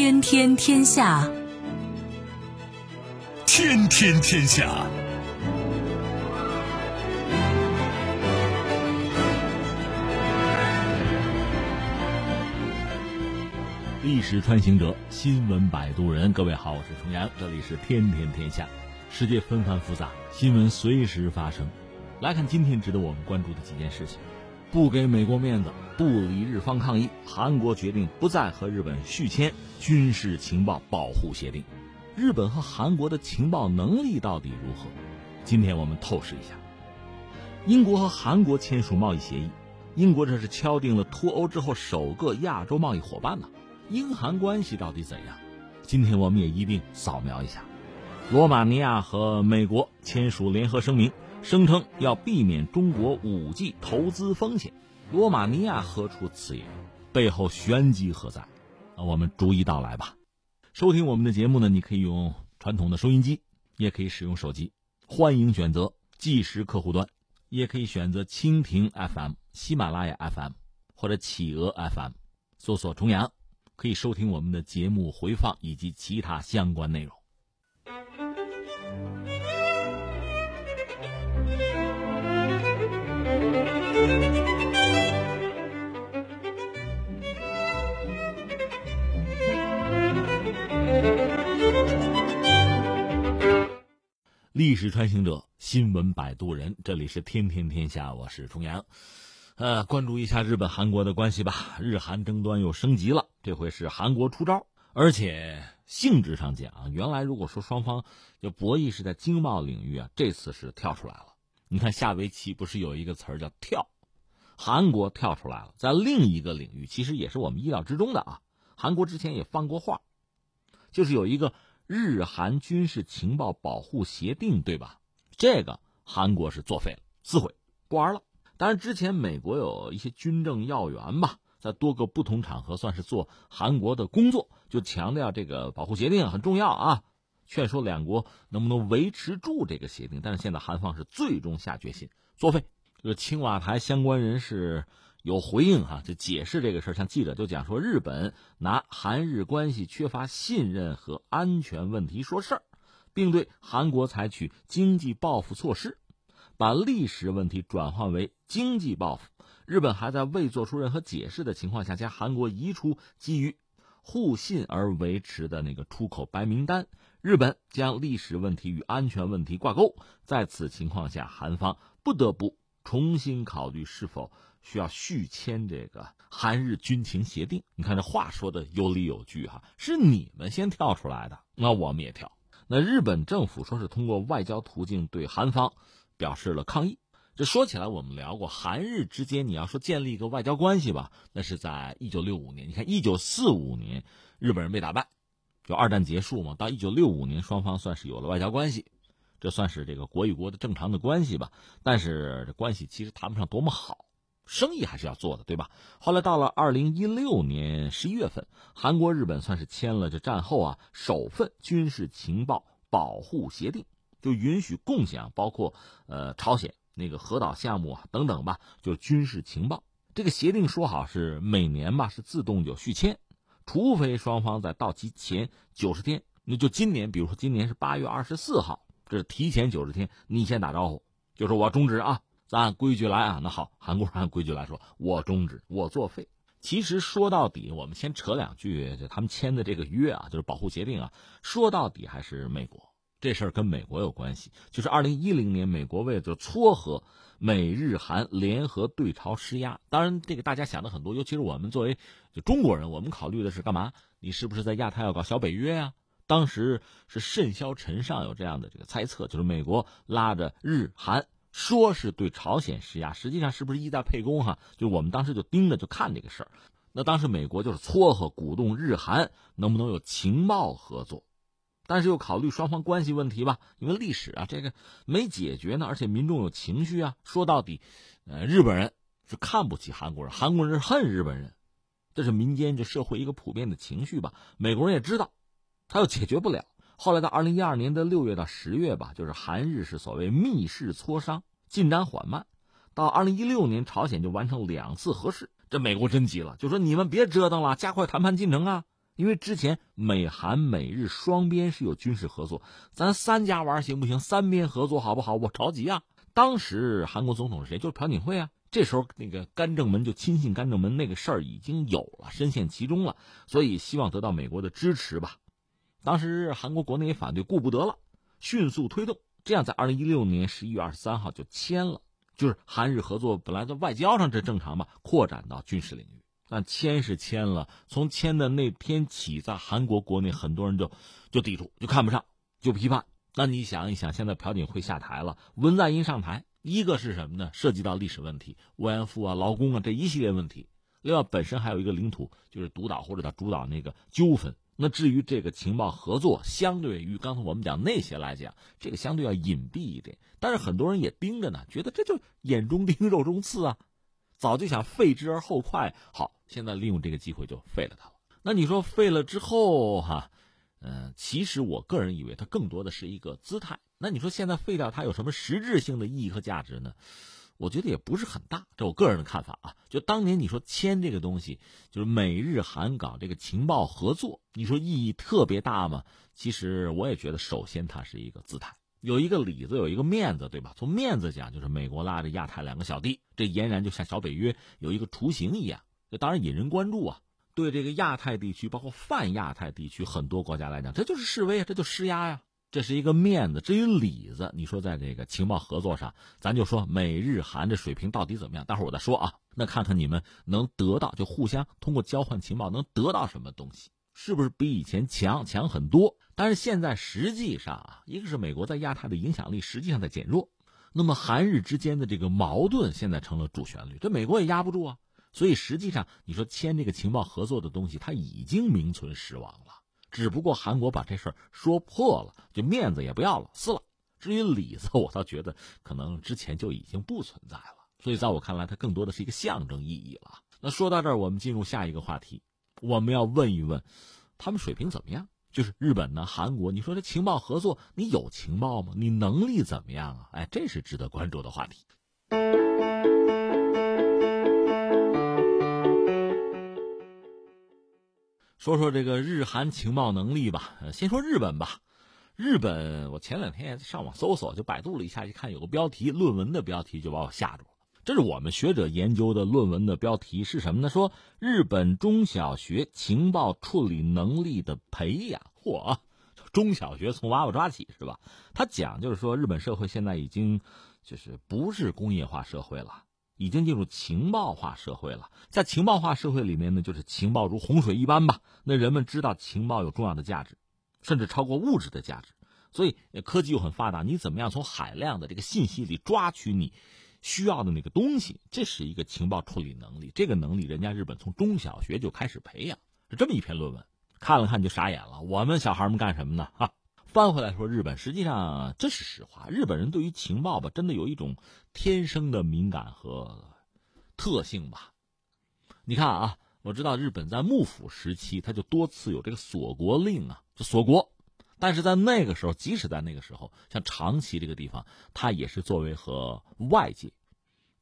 天天天下，天天天下。历史穿行者，新闻摆渡人。各位好，我是重阳，这里是天天天下。世界纷繁复杂，新闻随时发生。来看今天值得我们关注的几件事情：不给美国面子，不理日方抗议，韩国决定不再和日本续签军事情报保护协定。日本和韩国的情报能力到底如何？今天我们透视一下。英国和韩国签署贸易协议，英国这是敲定了脱欧之后首个亚洲贸易伙伴呢。英韩关系到底怎样？今天我们也一并扫描一下。罗马尼亚和美国签署联合声明，声称要避免中国五 G 投资风险。罗马尼亚何出此言？背后玄机何在？我们逐一道来吧。收听我们的节目呢，你可以用传统的收音机，也可以使用手机，欢迎选择即时客户端，也可以选择蜻蜓 FM、喜马拉雅 FM 或者企鹅 FM，搜索“重阳”。可以收听我们的节目回放以及其他相关内容。历史穿行者，新闻摆渡人，这里是天天天下，我是重阳。呃，关注一下日本韩国的关系吧。日韩争端又升级了，这回是韩国出招，而且性质上讲，原来如果说双方就博弈是在经贸领域啊，这次是跳出来了。你看下围棋不是有一个词儿叫“跳”，韩国跳出来了，在另一个领域，其实也是我们意料之中的啊。韩国之前也放过话，就是有一个日韩军事情报保护协定，对吧？这个韩国是作废了，撕毁，不玩了。当然，之前美国有一些军政要员吧，在多个不同场合算是做韩国的工作，就强调这个保护协定很重要啊，劝说两国能不能维持住这个协定。但是现在韩方是最终下决心作废。这个青瓦台相关人士有回应哈，就解释这个事儿，像记者就讲说，日本拿韩日关系缺乏信任和安全问题说事儿，并对韩国采取经济报复措施。把历史问题转换为经济报复，日本还在未做出任何解释的情况下，将韩国移出基于互信而维持的那个出口白名单。日本将历史问题与安全问题挂钩，在此情况下，韩方不得不重新考虑是否需要续签这个韩日军情协定。你看这话说的有理有据哈，是你们先跳出来的，那我们也跳。那日本政府说是通过外交途径对韩方。表示了抗议。这说起来，我们聊过韩日之间，你要说建立一个外交关系吧，那是在一九六五年。你看，一九四五年日本人被打败，就二战结束嘛。到一九六五年，双方算是有了外交关系，这算是这个国与国的正常的关系吧。但是这关系其实谈不上多么好，生意还是要做的，对吧？后来到了二零一六年十一月份，韩国日本算是签了这战后啊首份军事情报保护协定。就允许共享，包括呃朝鲜那个核岛项目啊等等吧，就军事情报。这个协定说好是每年吧是自动就续签，除非双方在到期前九十天，那就今年，比如说今年是八月二十四号，这是提前九十天，你先打招呼，就说我要终止啊，咱按规矩来啊。那好，韩国人按规矩来说，我终止，我作废。其实说到底，我们先扯两句，就他们签的这个约啊，就是保护协定啊，说到底还是美国。这事儿跟美国有关系，就是二零一零年，美国为了撮合美日韩联合对朝施压。当然，这个大家想的很多，尤其是我们作为就中国人，我们考虑的是干嘛？你是不是在亚太要搞小北约呀？当时是甚嚣尘上有这样的这个猜测，就是美国拉着日韩说是对朝鲜施压，实际上是不是意在沛公？哈，就我们当时就盯着就看这个事儿。那当时美国就是撮合鼓动日韩能不能有情报合作。但是又考虑双方关系问题吧，因为历史啊，这个没解决呢，而且民众有情绪啊。说到底，呃，日本人是看不起韩国人，韩国人是恨日本人，这是民间这社会一个普遍的情绪吧。美国人也知道，他又解决不了。后来到二零一二年的六月到十月吧，就是韩日是所谓密室磋商，进展缓慢。到二零一六年，朝鲜就完成两次核试，这美国真急了，就说你们别折腾了，加快谈判进程啊。因为之前美韩美日双边是有军事合作，咱三家玩行不行？三边合作好不好？我着急啊！当时韩国总统是谁？就是朴槿惠啊。这时候那个甘正门就亲信甘正门那个事儿已经有了，深陷其中了，所以希望得到美国的支持吧。当时韩国国内也反对，顾不得了，迅速推动，这样在二零一六年十一月二十三号就签了。就是韩日合作本来在外交上这正常吧，扩展到军事领域。但签是签了，从签的那天起，在韩国国内很多人就就抵触，就看不上，就批判。那你想一想，现在朴槿惠下台了，文在寅上台，一个是什么呢？涉及到历史问题，慰安妇啊、劳工啊这一系列问题。另外，本身还有一个领土就是独岛或者他主导那个纠纷。那至于这个情报合作，相对于刚才我们讲那些来讲，这个相对要隐蔽一点。但是很多人也盯着呢，觉得这就眼中钉、肉中刺啊，早就想废之而后快。好，现在利用这个机会就废了它了。那你说废了之后哈，嗯，其实我个人以为它更多的是一个姿态。那你说现在废掉它有什么实质性的意义和价值呢？我觉得也不是很大，这我个人的看法啊。就当年你说签这个东西，就是美日韩搞这个情报合作，你说意义特别大吗？其实我也觉得，首先它是一个姿态，有一个里子，有一个面子，对吧？从面子讲，就是美国拉着亚太两个小弟，这俨然就像小北约有一个雏形一样，这当然引人关注啊。对这个亚太地区，包括泛亚太地区很多国家来讲，这就是示威，这就施压呀。这是一个面子，至于里子，你说在这个情报合作上，咱就说美日韩的水平到底怎么样？待会儿我再说啊。那看看你们能得到，就互相通过交换情报能得到什么东西，是不是比以前强强很多？但是现在实际上啊，一个是美国在亚太的影响力实际上在减弱，那么韩日之间的这个矛盾现在成了主旋律，这美国也压不住啊。所以实际上，你说签这个情报合作的东西，它已经名存实亡了。只不过韩国把这事儿说破了，就面子也不要了，撕了。至于里子，我倒觉得可能之前就已经不存在了。所以在我看来，它更多的是一个象征意义了。那说到这儿，我们进入下一个话题，我们要问一问，他们水平怎么样？就是日本呢，韩国，你说这情报合作，你有情报吗？你能力怎么样啊？哎，这是值得关注的话题。说说这个日韩情报能力吧。先说日本吧。日本，我前两天上网搜索，就百度了一下，一看有个标题，论文的标题就把我吓住了。这是我们学者研究的论文的标题是什么呢？说日本中小学情报处理能力的培养。嚯，中小学从娃娃抓起是吧？他讲就是说，日本社会现在已经就是不是工业化社会了。已经进入情报化社会了，在情报化社会里面呢，就是情报如洪水一般吧。那人们知道情报有重要的价值，甚至超过物质的价值。所以科技又很发达，你怎么样从海量的这个信息里抓取你需要的那个东西？这是一个情报处理能力。这个能力，人家日本从中小学就开始培养。是这么一篇论文，看了看就傻眼了。我们小孩们干什么呢？哈。翻回来说，日本实际上这是实话。日本人对于情报吧，真的有一种天生的敏感和特性吧。你看啊，我知道日本在幕府时期，他就多次有这个锁国令啊，就锁国。但是在那个时候，即使在那个时候，像长崎这个地方，它也是作为和外界，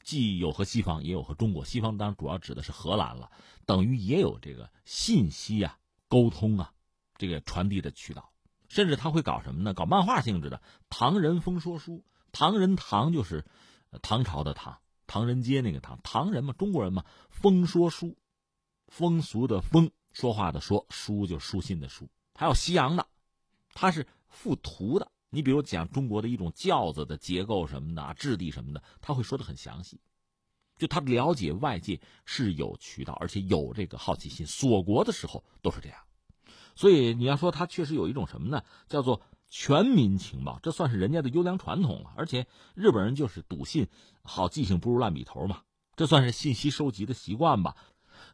既有和西方，也有和中国。西方当然主要指的是荷兰了，等于也有这个信息啊、沟通啊、这个传递的渠道。甚至他会搞什么呢？搞漫画性质的唐人风说书。唐人唐就是唐朝的唐，唐人街那个唐。唐人嘛，中国人嘛，风说书，风俗的风，说话的说，书就书信的书。还有西洋的，他是附图的。你比如讲中国的一种轿子的结构什么的，质地什么的，他会说的很详细。就他了解外界是有渠道，而且有这个好奇心。锁国的时候都是这样。所以你要说他确实有一种什么呢？叫做全民情报，这算是人家的优良传统了。而且日本人就是笃信好记性不如烂笔头嘛，这算是信息收集的习惯吧。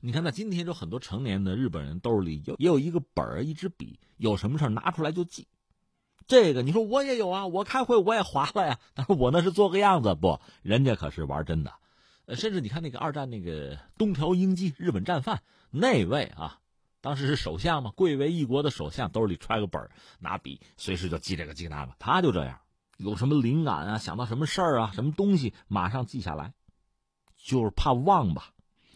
你看，那今天就很多成年的日本人兜里有也有一个本儿、一支笔，有什么事拿出来就记。这个你说我也有啊，我开会我也划了呀，但是我那是做个样子，不，人家可是玩真的。呃，甚至你看那个二战那个东条英机，日本战犯那位啊。当时是首相嘛，贵为一国的首相，兜里揣个本拿笔，随时就记这个记那个。他就这样，有什么灵感啊，想到什么事儿啊，什么东西，马上记下来，就是怕忘吧。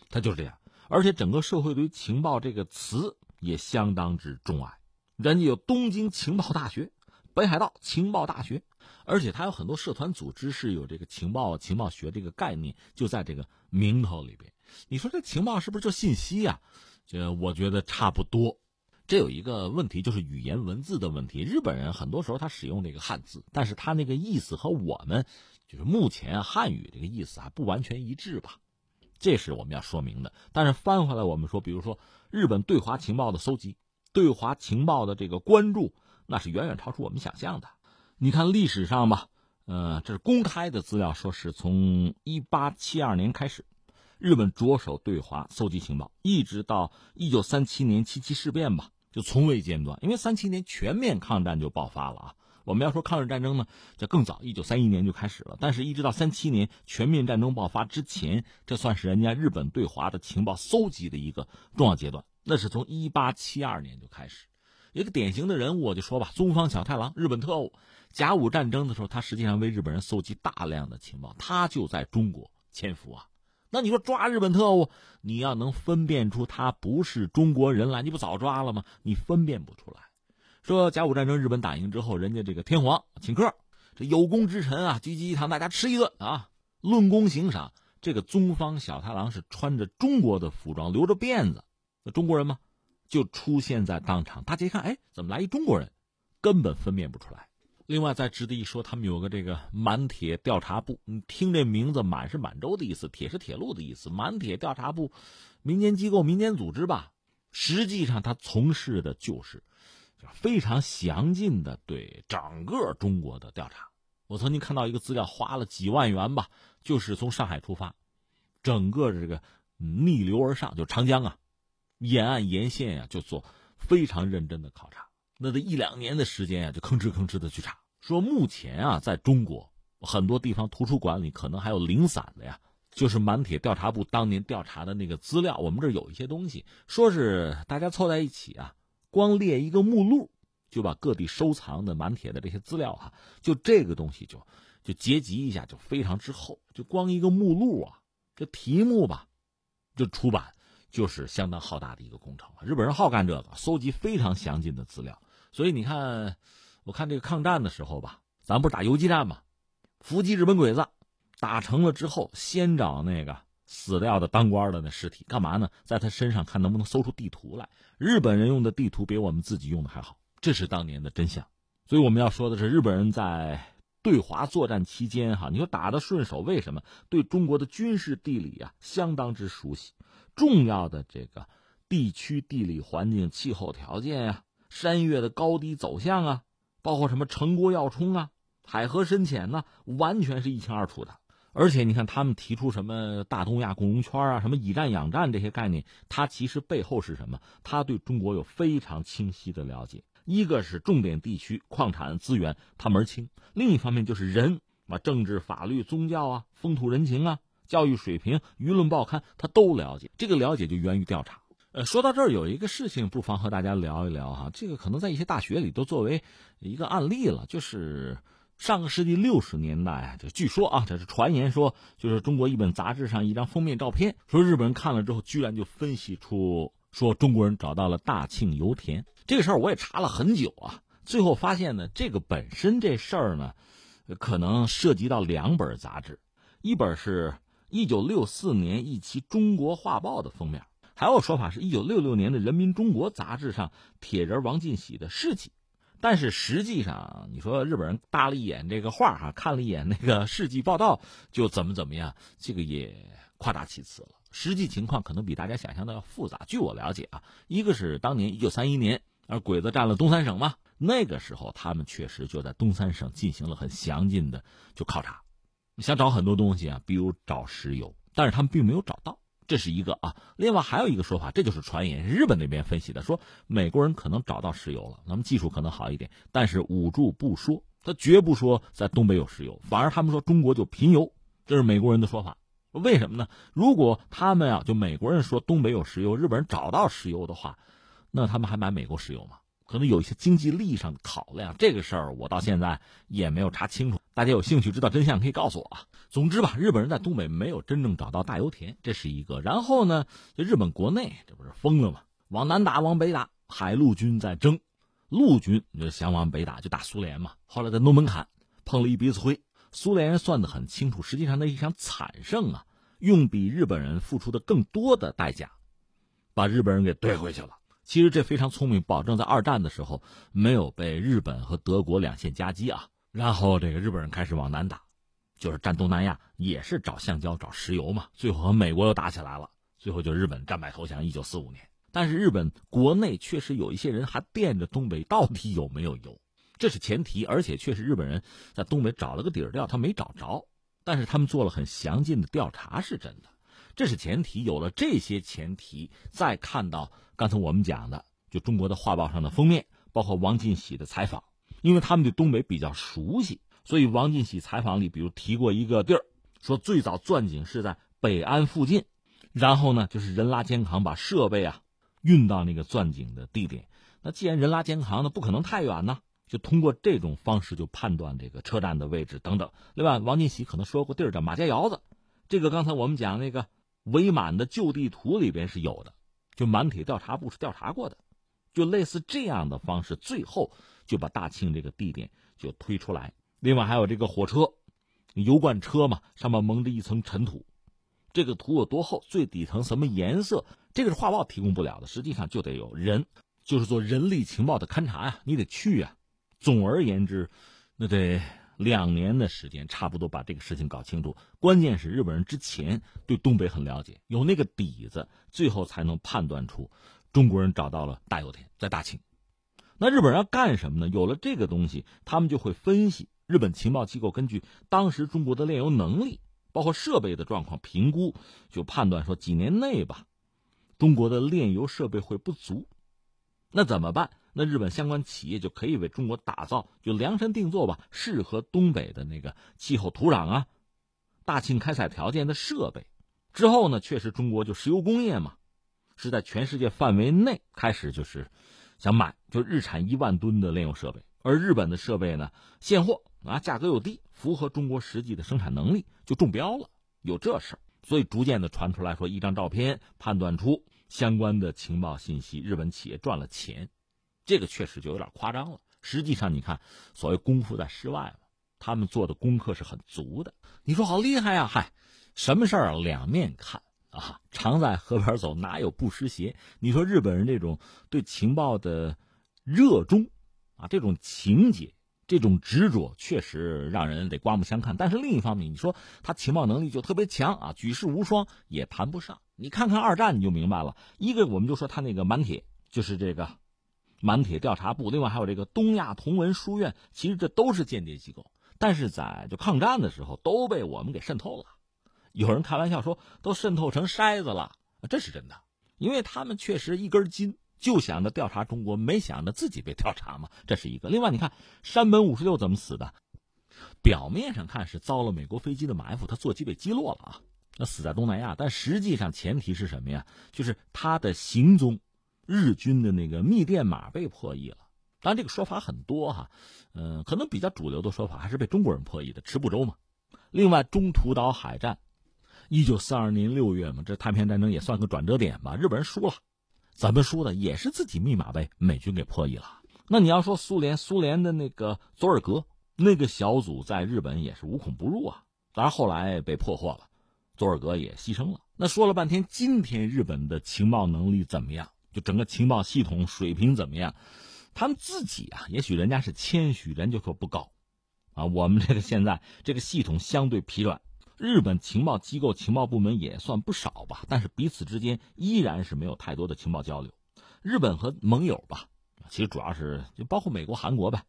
他就是这样。而且整个社会对于情报这个词也相当之钟爱。人家有东京情报大学、北海道情报大学，而且他有很多社团组织是有这个情报情报学这个概念，就在这个名头里边。你说这情报是不是就信息呀？这我觉得差不多。这有一个问题，就是语言文字的问题。日本人很多时候他使用这个汉字，但是他那个意思和我们就是目前汉语这个意思还不完全一致吧？这是我们要说明的。但是翻回来，我们说，比如说日本对华情报的搜集。对华情报的这个关注，那是远远超出我们想象的。你看历史上吧，呃，这是公开的资料，说是从一八七二年开始，日本着手对华搜集情报，一直到一九三七年七七事变吧，就从未间断。因为三七年全面抗战就爆发了啊。我们要说抗日战争呢，就更早，一九三一年就开始了。但是，一直到三七年全面战争爆发之前，这算是人家日本对华的情报搜集的一个重要阶段。那是从一八七二年就开始，一个典型的人物，我就说吧，宗方小太郎，日本特务。甲午战争的时候，他实际上为日本人搜集大量的情报，他就在中国潜伏啊。那你说抓日本特务，你要能分辨出他不是中国人来，你不早抓了吗？你分辨不出来。说甲午战争日本打赢之后，人家这个天皇请客，这有功之臣啊，聚集一堂，大家吃一顿啊，论功行赏。这个宗方小太郎是穿着中国的服装，留着辫子。那中国人吗？就出现在当场，大家一看，哎，怎么来一中国人？根本分辨不出来。另外，再值得一说，他们有个这个满铁调查部，你听这名字，满是满洲的意思，铁是铁路的意思。满铁调查部，民间机构、民间组织吧。实际上，他从事的就是非常详尽的对整个中国的调查。我曾经看到一个资料，花了几万元吧，就是从上海出发，整个这个逆流而上，就长江啊。沿岸沿线呀，就做非常认真的考察。那这一两年的时间呀，就吭哧吭哧的去查。说目前啊，在中国很多地方图书馆里可能还有零散的呀，就是满铁调查部当年调查的那个资料。我们这有一些东西，说是大家凑在一起啊，光列一个目录，就把各地收藏的满铁的这些资料哈，就这个东西就就结集一下，就非常之厚。就光一个目录啊，这题目吧，就出版。就是相当浩大的一个工程日本人好干这个，搜集非常详尽的资料。所以你看，我看这个抗战的时候吧，咱不是打游击战吗？伏击日本鬼子，打成了之后，先找那个死掉的当官的那尸体，干嘛呢？在他身上看能不能搜出地图来。日本人用的地图比我们自己用的还好，这是当年的真相。所以我们要说的是，日本人在对华作战期间，哈，你说打的顺手，为什么？对中国的军事地理啊，相当之熟悉。重要的这个地区地理环境、气候条件呀，山岳的高低走向啊，包括什么城郭要冲啊、海河深浅呢，完全是一清二楚的。而且你看，他们提出什么大东亚共荣圈啊、什么以战养战这些概念，他其实背后是什么？他对中国有非常清晰的了解。一个是重点地区矿产资源他门清，另一方面就是人啊，政治、法律、宗教啊、风土人情啊。教育水平、舆论报刊，他都了解。这个了解就源于调查。呃，说到这儿，有一个事情不妨和大家聊一聊哈。这个可能在一些大学里都作为一个案例了。就是上个世纪六十年代，就据说啊，这是传言说，就是中国一本杂志上一张封面照片，说日本人看了之后，居然就分析出说中国人找到了大庆油田。这个事儿我也查了很久啊，最后发现呢，这个本身这事儿呢，可能涉及到两本杂志，一本是。一九六四年一期《中国画报》的封面，还有说法是一九六六年的《人民中国》杂志上铁人王进喜的事迹，但是实际上，你说日本人搭了一眼这个画哈，看了一眼那个事迹报道，就怎么怎么样，这个也夸大其词了。实际情况可能比大家想象的要复杂。据我了解啊，一个是当年一九三一年，而鬼子占了东三省嘛，那个时候他们确实就在东三省进行了很详尽的就考察。想找很多东西啊，比如找石油，但是他们并没有找到，这是一个啊。另外还有一个说法，这就是传言，日本那边分析的，说美国人可能找到石油了，那么技术可能好一点，但是捂住不说，他绝不说在东北有石油，反而他们说中国就贫油，这是美国人的说法。为什么呢？如果他们啊，就美国人说东北有石油，日本人找到石油的话，那他们还买美国石油吗？可能有一些经济利益上的考量，这个事儿我到现在也没有查清楚。大家有兴趣知道真相，可以告诉我啊。总之吧，日本人在东北没有真正找到大油田，这是一个。然后呢，这日本国内这不是疯了吗？往南打，往北打，海陆军在争，陆军就想往北打，就打苏联嘛。后来在诺门坎碰了一鼻子灰，苏联人算得很清楚，实际上那一场惨胜啊，用比日本人付出的更多的代价，把日本人给怼回去了。其实这非常聪明，保证在二战的时候没有被日本和德国两线夹击啊。然后这个日本人开始往南打，就是占东南亚，也是找橡胶、找石油嘛。最后和美国又打起来了，最后就日本战败投降。一九四五年，但是日本国内确实有一些人还惦着东北到底有没有油，这是前提。而且确实日本人在东北找了个底儿掉，他没找着，但是他们做了很详尽的调查，是真的。这是前提，有了这些前提，再看到刚才我们讲的，就中国的画报上的封面，包括王进喜的采访，因为他们对东北比较熟悉，所以王进喜采访里，比如提过一个地儿，说最早钻井是在北安附近，然后呢，就是人拉肩扛把设备啊运到那个钻井的地点。那既然人拉肩扛，那不可能太远呢，就通过这种方式就判断这个车站的位置等等。另外，王进喜可能说过地儿叫马家窑子，这个刚才我们讲那个。伪满的旧地图里边是有的，就满铁调查部是调查过的，就类似这样的方式，最后就把大庆这个地点就推出来。另外还有这个火车，油罐车嘛，上面蒙着一层尘土，这个土有多厚，最底层什么颜色，这个是画报提供不了的，实际上就得有人，就是做人力情报的勘察呀，你得去呀。总而言之，那得。两年的时间，差不多把这个事情搞清楚。关键是日本人之前对东北很了解，有那个底子，最后才能判断出中国人找到了大油田在大庆。那日本人要干什么呢？有了这个东西，他们就会分析。日本情报机构根据当时中国的炼油能力，包括设备的状况评估，就判断说几年内吧，中国的炼油设备会不足。那怎么办？那日本相关企业就可以为中国打造，就量身定做吧，适合东北的那个气候、土壤啊，大庆开采条件的设备。之后呢，确实中国就石油工业嘛，是在全世界范围内开始就是想买，就日产一万吨的炼油设备。而日本的设备呢，现货啊，价格又低，符合中国实际的生产能力，就中标了。有这事儿，所以逐渐的传出来说，一张照片判断出相关的情报信息，日本企业赚了钱。这个确实就有点夸张了。实际上，你看，所谓功夫在室外嘛，他们做的功课是很足的。你说好厉害呀？嗨，什么事儿两面看啊？常在河边走，哪有不湿鞋？你说日本人这种对情报的热衷啊，这种情节、这种执着，确实让人得刮目相看。但是另一方面，你说他情报能力就特别强啊，举世无双也谈不上。你看看二战，你就明白了。一个，我们就说他那个满铁，就是这个。满铁调查部，另外还有这个东亚同文书院，其实这都是间谍机构，但是在就抗战的时候都被我们给渗透了。有人开玩笑说都渗透成筛子了，这是真的，因为他们确实一根筋，就想着调查中国，没想着自己被调查嘛，这是一个。另外，你看山本五十六怎么死的？表面上看是遭了美国飞机的埋伏，他座机被击落了啊，那死在东南亚，但实际上前提是什么呀？就是他的行踪。日军的那个密电码被破译了，当然这个说法很多哈，嗯，可能比较主流的说法还是被中国人破译的，池步洲嘛。另外，中途岛海战，一九四二年六月嘛，这太平洋战争也算个转折点吧。日本人输了，怎么输的？也是自己密码被美军给破译了。那你要说苏联，苏联的那个佐尔格那个小组在日本也是无孔不入啊。当然后来被破获了，佐尔格也牺牲了。那说了半天，今天日本的情报能力怎么样？就整个情报系统水平怎么样？他们自己啊，也许人家是谦虚，人就说不高，啊，我们这个现在这个系统相对疲软。日本情报机构、情报部门也算不少吧，但是彼此之间依然是没有太多的情报交流。日本和盟友吧，其实主要是就包括美国、韩国呗，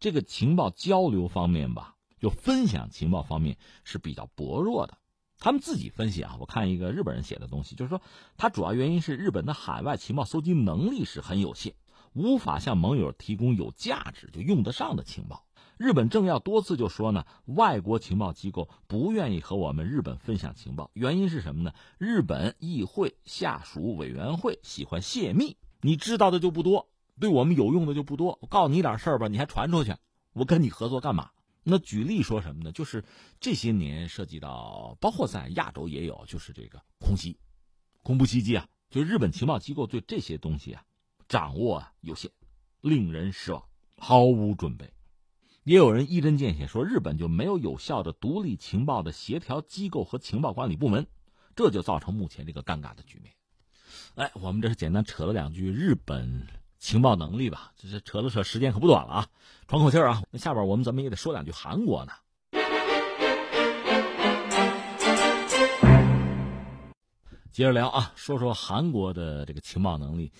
这个情报交流方面吧，就分享情报方面是比较薄弱的。他们自己分析啊，我看一个日本人写的东西，就是说，它主要原因是日本的海外情报搜集能力是很有限，无法向盟友提供有价值就用得上的情报。日本政要多次就说呢，外国情报机构不愿意和我们日本分享情报，原因是什么呢？日本议会下属委员会喜欢泄密，你知道的就不多，对我们有用的就不多。我告诉你点事儿吧，你还传出去，我跟你合作干嘛？那举例说什么呢？就是这些年涉及到，包括在亚洲也有，就是这个空袭、恐怖袭击啊。就日本情报机构对这些东西啊，掌握啊有限，令人失望，毫无准备。也有人一针见血说，日本就没有有效的独立情报的协调机构和情报管理部门，这就造成目前这个尴尬的局面。哎，我们这是简单扯了两句日本情报能力吧，这是扯了扯，时间可不短了啊，喘口气啊。那下边我们怎么也得说两句韩国呢？接着聊啊，说说韩国的这个情报能力。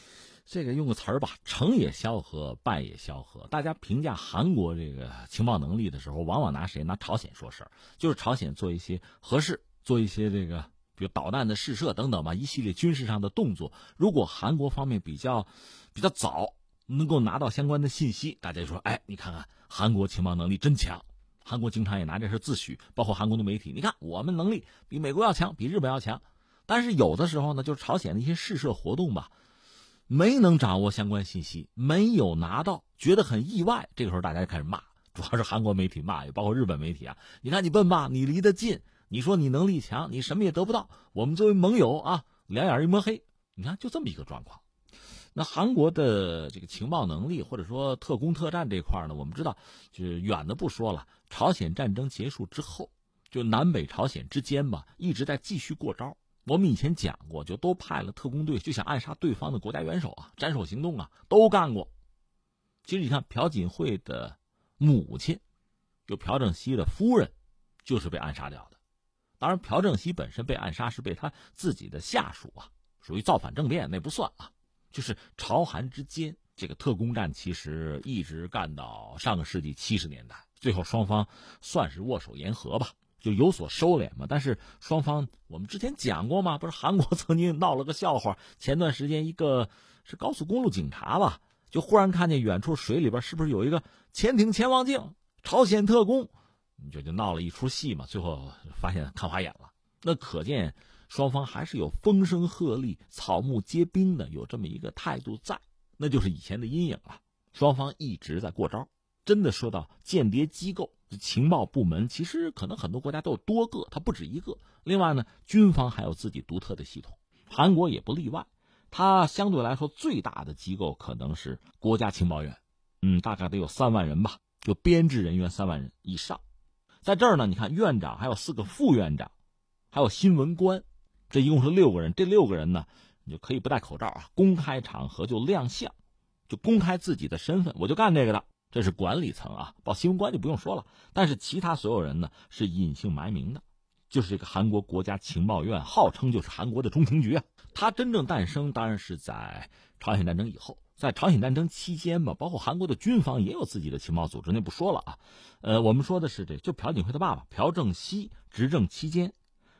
这个用个词儿吧，成也萧何，败也萧何。大家评价韩国这个情报能力的时候，往往拿谁？拿朝鲜说事儿，就是朝鲜做一些核试，做一些这个比如导弹的试射等等吧，一系列军事上的动作。如果韩国方面比较比较早能够拿到相关的信息，大家就说：哎，你看看韩国情报能力真强。韩国经常也拿这事自诩，包括韩国的媒体，你看我们能力比美国要强，比日本要强。但是有的时候呢，就是朝鲜的一些试射活动吧。没能掌握相关信息，没有拿到，觉得很意外。这个时候大家就开始骂，主要是韩国媒体骂，也包括日本媒体啊。你看你笨吧，你离得近，你说你能力强，你什么也得不到。我们作为盟友啊，两眼一抹黑。你看就这么一个状况。那韩国的这个情报能力或者说特工特战这块呢，我们知道，就是远的不说了。朝鲜战争结束之后，就南北朝鲜之间吧，一直在继续过招。我们以前讲过，就都派了特工队，就想暗杀对方的国家元首啊，斩首行动啊，都干过。其实你看，朴槿惠的母亲，就朴正熙的夫人，就是被暗杀掉的。当然，朴正熙本身被暗杀是被他自己的下属啊，属于造反政变，那不算啊。就是朝韩之间这个特工战，其实一直干到上个世纪七十年代，最后双方算是握手言和吧。就有所收敛嘛，但是双方我们之前讲过嘛，不是韩国曾经闹了个笑话，前段时间一个是高速公路警察吧，就忽然看见远处水里边是不是有一个潜艇潜望镜，朝鲜特工，就就闹了一出戏嘛，最后发现看花眼了，那可见双方还是有风声鹤唳、草木皆兵的有这么一个态度在，那就是以前的阴影了，双方一直在过招。真的说到间谍机构、情报部门，其实可能很多国家都有多个，它不止一个。另外呢，军方还有自己独特的系统，韩国也不例外。它相对来说最大的机构可能是国家情报院，嗯，大概得有三万人吧，就编制人员三万人以上。在这儿呢，你看院长还有四个副院长，还有新闻官，这一共是六个人。这六个人呢，你就可以不戴口罩啊，公开场合就亮相，就公开自己的身份，我就干这个的。这是管理层啊，报新闻官就不用说了。但是其他所有人呢是隐姓埋名的，就是这个韩国国家情报院，号称就是韩国的中情局啊。它真正诞生当然是在朝鲜战争以后，在朝鲜战争期间吧，包括韩国的军方也有自己的情报组织，那不说了啊。呃，我们说的是这，就朴槿惠的爸爸朴正熙执政期间，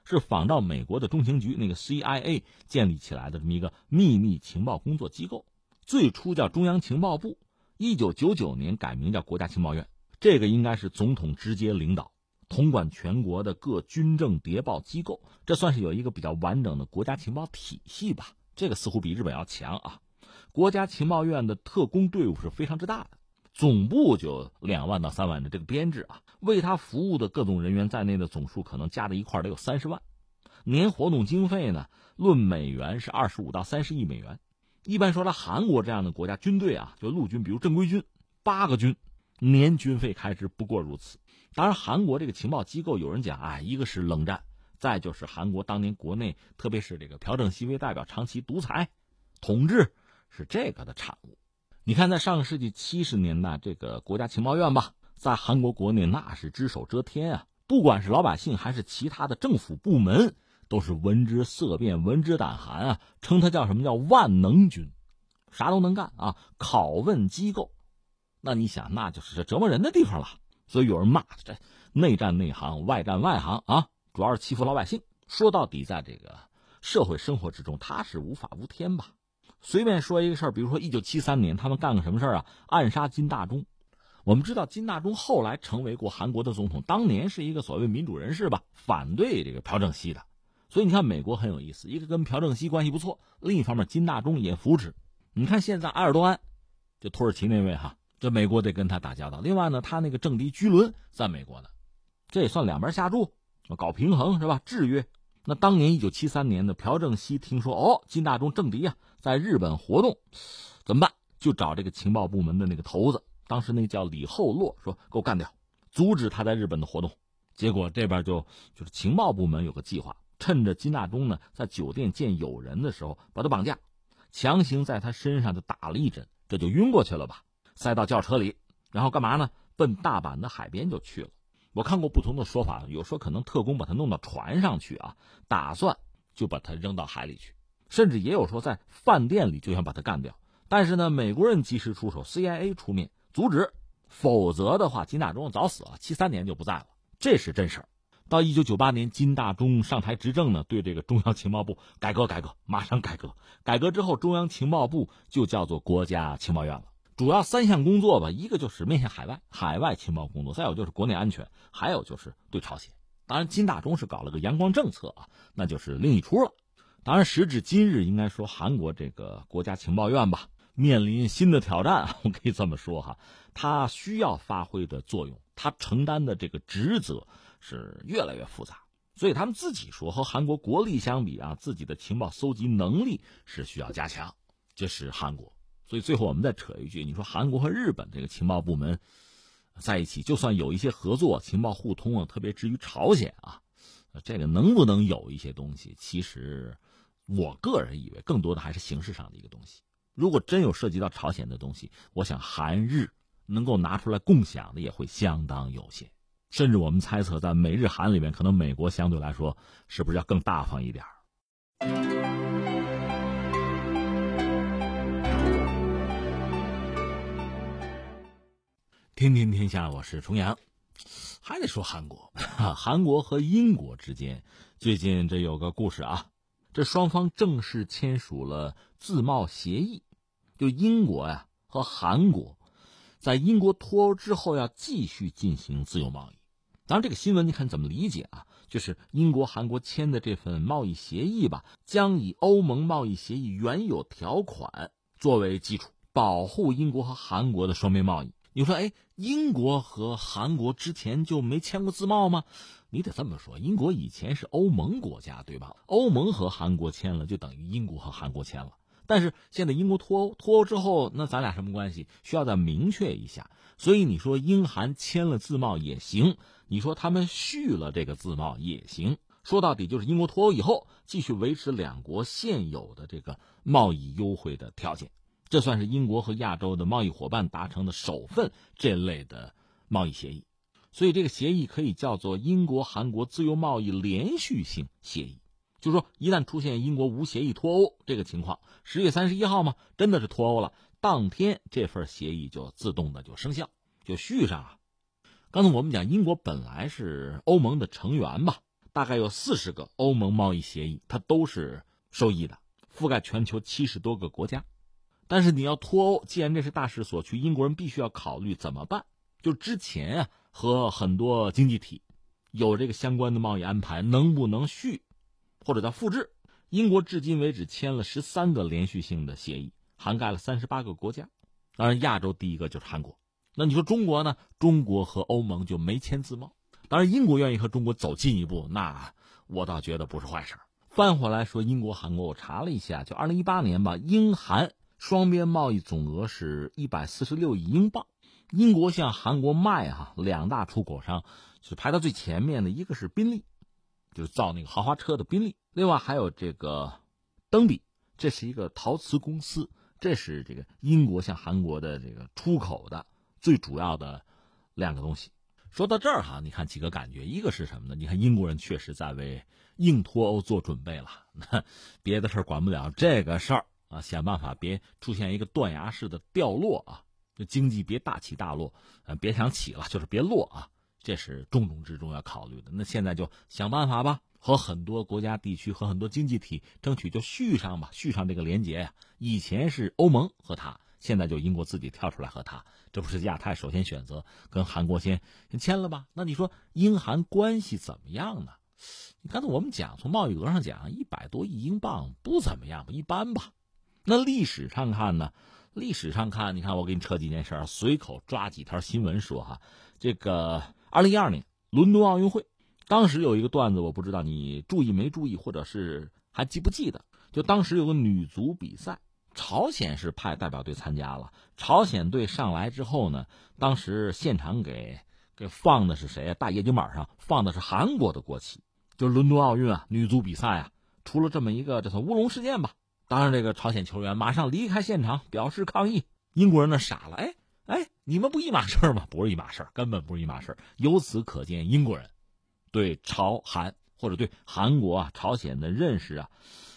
是仿照美国的中情局那个 CIA 建立起来的这么一个秘密情报工作机构，最初叫中央情报部。一九九九年改名叫国家情报院，这个应该是总统直接领导，统管全国的各军政谍报机构，这算是有一个比较完整的国家情报体系吧。这个似乎比日本要强啊。国家情报院的特工队伍是非常之大的，总部就两万到三万的这个编制啊，为他服务的各种人员在内的总数可能加在一块得有三十万，年活动经费呢，论美元是二十五到三十亿美元。一般说来，韩国这样的国家军队啊，就陆军，比如正规军，八个军，年军费开支不过如此。当然，韩国这个情报机构，有人讲啊，一个是冷战，再就是韩国当年国内，特别是这个朴正熙为代表长期独裁统治，是这个的产物。你看，在上个世纪七十年代，这个国家情报院吧，在韩国国内那是只手遮天啊，不管是老百姓还是其他的政府部门。都是闻之色变，闻之胆寒啊！称它叫什么叫万能军，啥都能干啊！拷问机构，那你想，那就是折磨人的地方了。所以有人骂这内战内行，外战外行啊！主要是欺负老百姓。说到底，在这个社会生活之中，他是无法无天吧？随便说一个事儿，比如说一九七三年，他们干个什么事儿啊？暗杀金大中。我们知道金大中后来成为过韩国的总统，当年是一个所谓民主人士吧，反对这个朴正熙的。所以你看，美国很有意思，一个跟朴正熙关系不错，另一方面金大中也扶持。你看现在埃尔多安，就土耳其那位哈，这美国得跟他打交道。另外呢，他那个政敌居伦在美国呢，这也算两边下注，搞平衡是吧？制约。那当年一九七三年的朴正熙听说哦，金大中政敌啊在日本活动，怎么办？就找这个情报部门的那个头子，当时那个叫李厚洛，说给我干掉，阻止他在日本的活动。结果这边就就是情报部门有个计划，趁着金大中呢在酒店见友人的时候，把他绑架，强行在他身上就打了一针，这就晕过去了吧？塞到轿车里，然后干嘛呢？奔大阪的海边就去了。我看过不同的说法，有说可能特工把他弄到船上去啊，打算就把他扔到海里去，甚至也有说在饭店里就想把他干掉。但是呢，美国人及时出手，CIA 出面阻止，否则的话，金大中早死了，七三年就不在了，这是真事儿。到一九九八年，金大中上台执政呢，对这个中央情报部改革改革，马上改革。改革之后，中央情报部就叫做国家情报院了。主要三项工作吧，一个就是面向海外，海外情报工作；再有就是国内安全，还有就是对朝鲜。当然，金大中是搞了个阳光政策啊，那就是另一出了。当然，时至今日，应该说韩国这个国家情报院吧，面临新的挑战啊，我可以这么说哈，它需要发挥的作用，它承担的这个职责是越来越复杂。所以他们自己说，和韩国国力相比啊，自己的情报搜集能力是需要加强。这是韩国。所以最后我们再扯一句，你说韩国和日本这个情报部门在一起，就算有一些合作、情报互通啊，特别至于朝鲜啊，这个能不能有一些东西？其实我个人以为，更多的还是形式上的一个东西。如果真有涉及到朝鲜的东西，我想韩日能够拿出来共享的也会相当有限。甚至我们猜测，在美日韩里面，可能美国相对来说是不是要更大方一点？天天天下，我是重阳，还得说韩国。韩国和英国之间最近这有个故事啊，这双方正式签署了自贸协议。就英国呀和韩国，在英国脱欧之后要继续进行自由贸易。当然，这个新闻你看怎么理解啊？就是英国、韩国签的这份贸易协议吧，将以欧盟贸易协议原有条款作为基础，保护英国和韩国的双边贸易。你说，哎，英国和韩国之前就没签过自贸吗？你得这么说，英国以前是欧盟国家，对吧？欧盟和韩国签了，就等于英国和韩国签了。但是现在英国脱欧，脱欧之后，那咱俩什么关系？需要再明确一下。所以你说英韩签了自贸也行，你说他们续了这个自贸也行。说到底，就是英国脱欧以后，继续维持两国现有的这个贸易优惠的条件。这算是英国和亚洲的贸易伙伴达成的首份这类的贸易协议，所以这个协议可以叫做英国韩国自由贸易连续性协议。就是说，一旦出现英国无协议脱欧这个情况，十月三十一号嘛，真的是脱欧了，当天这份协议就自动的就生效，就续上了。刚才我们讲，英国本来是欧盟的成员吧，大概有四十个欧盟贸易协议，它都是受益的，覆盖全球七十多个国家。但是你要脱欧，既然这是大势所趋，英国人必须要考虑怎么办。就之前啊，和很多经济体有这个相关的贸易安排，能不能续，或者叫复制？英国至今为止签了十三个连续性的协议，涵盖了三十八个国家。当然，亚洲第一个就是韩国。那你说中国呢？中国和欧盟就没签自贸。当然，英国愿意和中国走近一步，那我倒觉得不是坏事。翻回来说，英国、韩国，我查了一下，就二零一八年吧，英韩。双边贸易总额是一百四十六亿英镑，英国向韩国卖哈两大出口商，是排到最前面的，一个是宾利，就是造那个豪华车的宾利，另外还有这个登比，这是一个陶瓷公司，这是这个英国向韩国的这个出口的最主要的两个东西。说到这儿哈，你看几个感觉，一个是什么呢？你看英国人确实在为硬脱欧做准备了，那别的事儿管不了，这个事儿。啊，想办法别出现一个断崖式的掉落啊！这经济别大起大落，呃，别想起了，就是别落啊！这是重中之重要考虑的。那现在就想办法吧，和很多国家地区和很多经济体争取就续上吧，续上这个连接呀。以前是欧盟和他，现在就英国自己跳出来和他，这不是亚太首先选择跟韩国先先签了吧？那你说英韩关系怎么样呢？你刚才我们讲从贸易额上讲，一百多亿英镑不怎么样吧，一般吧。那历史上看呢？历史上看，你看我给你扯几件事儿，随口抓几条新闻说哈。这个二零一二年伦敦奥运会，当时有一个段子，我不知道你注意没注意，或者是还记不记得？就当时有个女足比赛，朝鲜是派代表队参加了。朝鲜队上来之后呢，当时现场给给放的是谁？大液晶板上放的是韩国的国旗。就伦敦奥运啊，女足比赛啊，出了这么一个这算乌龙事件吧。当然，这个朝鲜球员马上离开现场，表示抗议。英国人呢傻了，哎哎，你们不一码事吗？不是一码事根本不是一码事由此可见，英国人对朝韩或者对韩国啊、朝鲜的认识啊，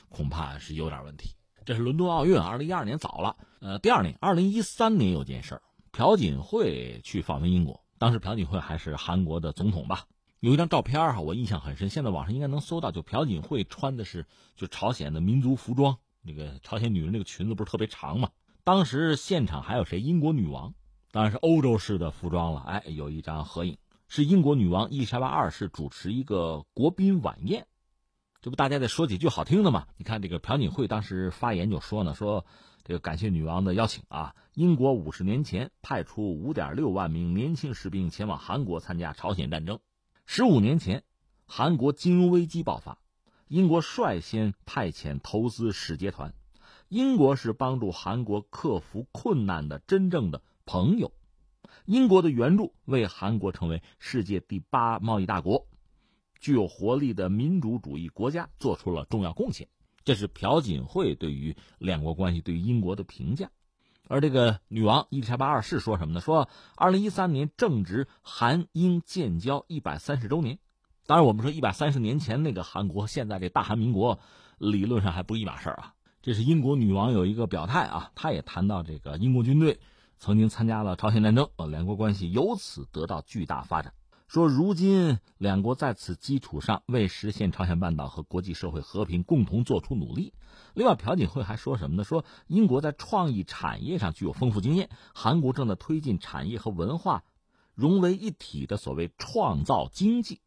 恐怕是有点问题。这是伦敦奥运，二零一二年早了。呃，第二年，二零一三年有件事儿，朴槿惠去访问英国，当时朴槿惠还是韩国的总统吧。有一张照片哈，我印象很深，现在网上应该能搜到。就朴槿惠穿的是就朝鲜的民族服装，那个朝鲜女人那个裙子不是特别长嘛？当时现场还有谁？英国女王，当然是欧洲式的服装了。哎，有一张合影，是英国女王伊丽莎白二世主持一个国宾晚宴，这不大家得说几句好听的嘛？你看这个朴槿惠当时发言就说呢，说这个感谢女王的邀请啊，英国五十年前派出五点六万名年轻士兵前往韩国参加朝鲜战争。十五年前，韩国金融危机爆发，英国率先派遣投资使节团。英国是帮助韩国克服困难的真正的朋友。英国的援助为韩国成为世界第八贸易大国、具有活力的民主主义国家做出了重要贡献。这是朴槿惠对于两国关系、对于英国的评价。而这个女王伊丽莎白二世说什么呢？说二零一三年正值韩英建交一百三十周年。当然，我们说一百三十年前那个韩国，现在这大韩民国，理论上还不一码事儿啊。这是英国女王有一个表态啊，她也谈到这个英国军队曾经参加了朝鲜战争，呃，两国关系由此得到巨大发展。说如今两国在此基础上为实现朝鲜半岛和国际社会和平共同做出努力。另外，朴槿惠还说什么呢？说英国在创意产业上具有丰富经验，韩国正在推进产业和文化融为一体的所谓创造经济，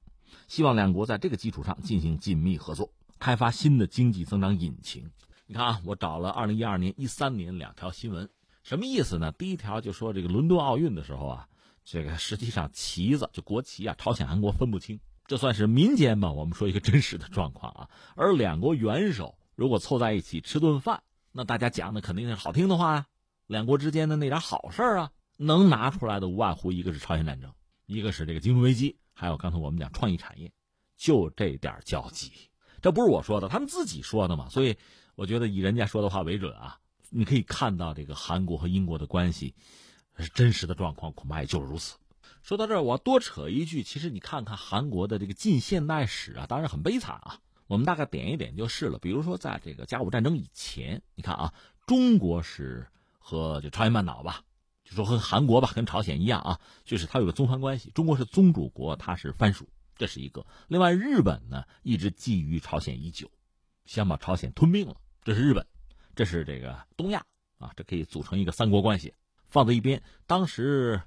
希望两国在这个基础上进行紧密合作，开发新的经济增长引擎。你看啊，我找了二零一二年、一三年两条新闻，什么意思呢？第一条就说这个伦敦奥运的时候啊。这个实际上旗子就国旗啊，朝鲜、韩国分不清，这算是民间吧？我们说一个真实的状况啊。而两国元首如果凑在一起吃顿饭，那大家讲的肯定是好听的话呀。两国之间的那点好事啊，能拿出来的无外乎一个是朝鲜战争，一个是这个金融危机，还有刚才我们讲创意产业，就这点交集。这不是我说的，他们自己说的嘛。所以我觉得以人家说的话为准啊。你可以看到这个韩国和英国的关系。真实的状况恐怕也就是如此。说到这儿，我多扯一句，其实你看看韩国的这个近现代史啊，当然很悲惨啊。我们大概点一点就是了。比如说，在这个甲午战争以前，你看啊，中国是和就朝鲜半岛吧，就说和韩国吧，跟朝鲜一样啊，就是它有个宗藩关系。中国是宗主国，它是藩属，这是一个。另外，日本呢一直觊觎朝鲜已久，想把朝鲜吞并了，这是日本。这是这个东亚啊，这可以组成一个三国关系。放在一边，当时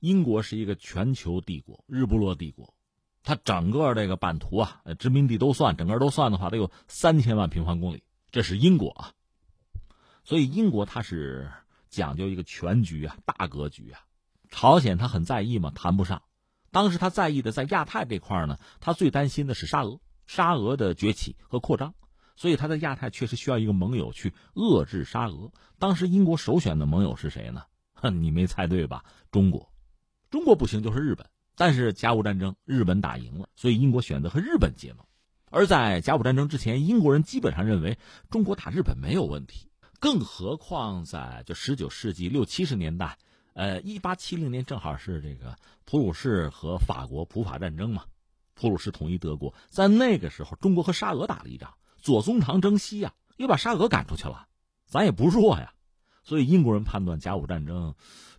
英国是一个全球帝国，日不落帝国，它整个这个版图啊，殖民地都算，整个都算的话，得有三千万平方公里。这是英国啊，所以英国它是讲究一个全局啊，大格局啊。朝鲜他很在意嘛，谈不上。当时他在意的在亚太这块呢，他最担心的是沙俄，沙俄的崛起和扩张，所以他在亚太确实需要一个盟友去遏制沙俄。当时英国首选的盟友是谁呢？你没猜对吧？中国，中国不行就是日本。但是甲午战争日本打赢了，所以英国选择和日本结盟。而在甲午战争之前，英国人基本上认为中国打日本没有问题。更何况在就十九世纪六七十年代，呃，一八七零年正好是这个普鲁士和法国普法战争嘛，普鲁士统一德国。在那个时候，中国和沙俄打了一仗，左宗棠征西呀，又把沙俄赶出去了，咱也不弱呀。所以英国人判断甲午战争，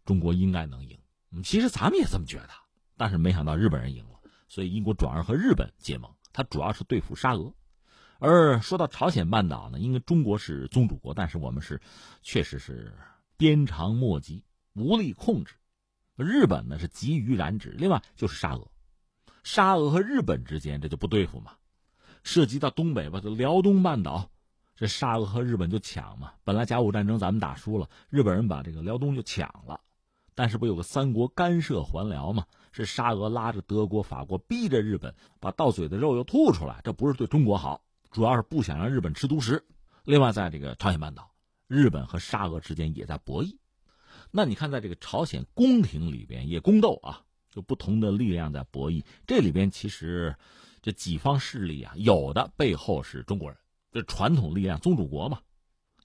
中国应该能赢。其实咱们也这么觉得，但是没想到日本人赢了，所以英国转而和日本结盟。它主要是对付沙俄。而说到朝鲜半岛呢，因为中国是宗主国，但是我们是确实是鞭长莫及，无力控制。日本呢是急于染指，另外就是沙俄，沙俄和日本之间这就不对付嘛。涉及到东北吧，辽东半岛。这沙俄和日本就抢嘛，本来甲午战争咱们打输了，日本人把这个辽东就抢了，但是不有个三国干涉还辽嘛？是沙俄拉着德国、法国，逼着日本把到嘴的肉又吐出来，这不是对中国好，主要是不想让日本吃独食。另外，在这个朝鲜半岛，日本和沙俄之间也在博弈。那你看，在这个朝鲜宫廷里边也宫斗啊，就不同的力量在博弈。这里边其实这几方势力啊，有的背后是中国人，这传统力量宗主国嘛；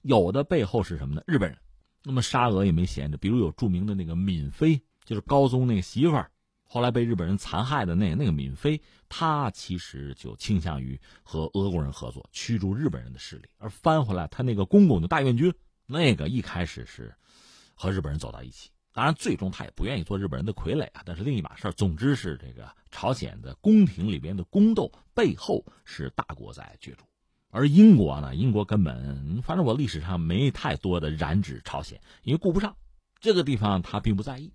有的背后是什么呢？日本人。那么沙俄也没闲着，比如有著名的那个闵妃，就是高宗那个媳妇儿。后来被日本人残害的那那个闵妃，她其实就倾向于和俄国人合作，驱逐日本人的势力。而翻回来，他那个公公的大院军，那个一开始是和日本人走到一起。当然，最终他也不愿意做日本人的傀儡啊，但是另一码事总之是这个朝鲜的宫廷里边的宫斗背后是大国在角逐，而英国呢，英国根本反正我历史上没太多的染指朝鲜，因为顾不上这个地方，他并不在意。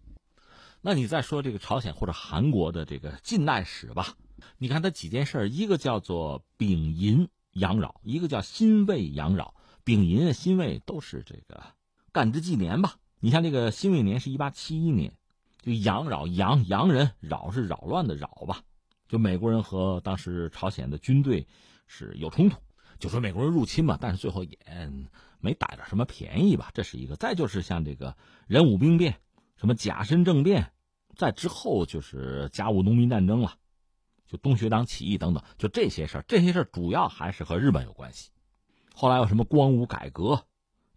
那你再说这个朝鲜或者韩国的这个近代史吧，你看它几件事儿一个叫做丙寅洋扰，一个叫辛未洋扰。丙寅、辛未都是这个干支纪年吧？你像这个辛未年是一八七一年，就洋扰，洋洋人，扰是扰乱的扰吧？就美国人和当时朝鲜的军队是有冲突，就说美国人入侵嘛，但是最后也没逮着什么便宜吧？这是一个。再就是像这个壬午兵变，什么甲申政变。在之后就是甲午农民战争了，就东学党起义等等，就这些事儿，这些事儿主要还是和日本有关系。后来有什么光武改革，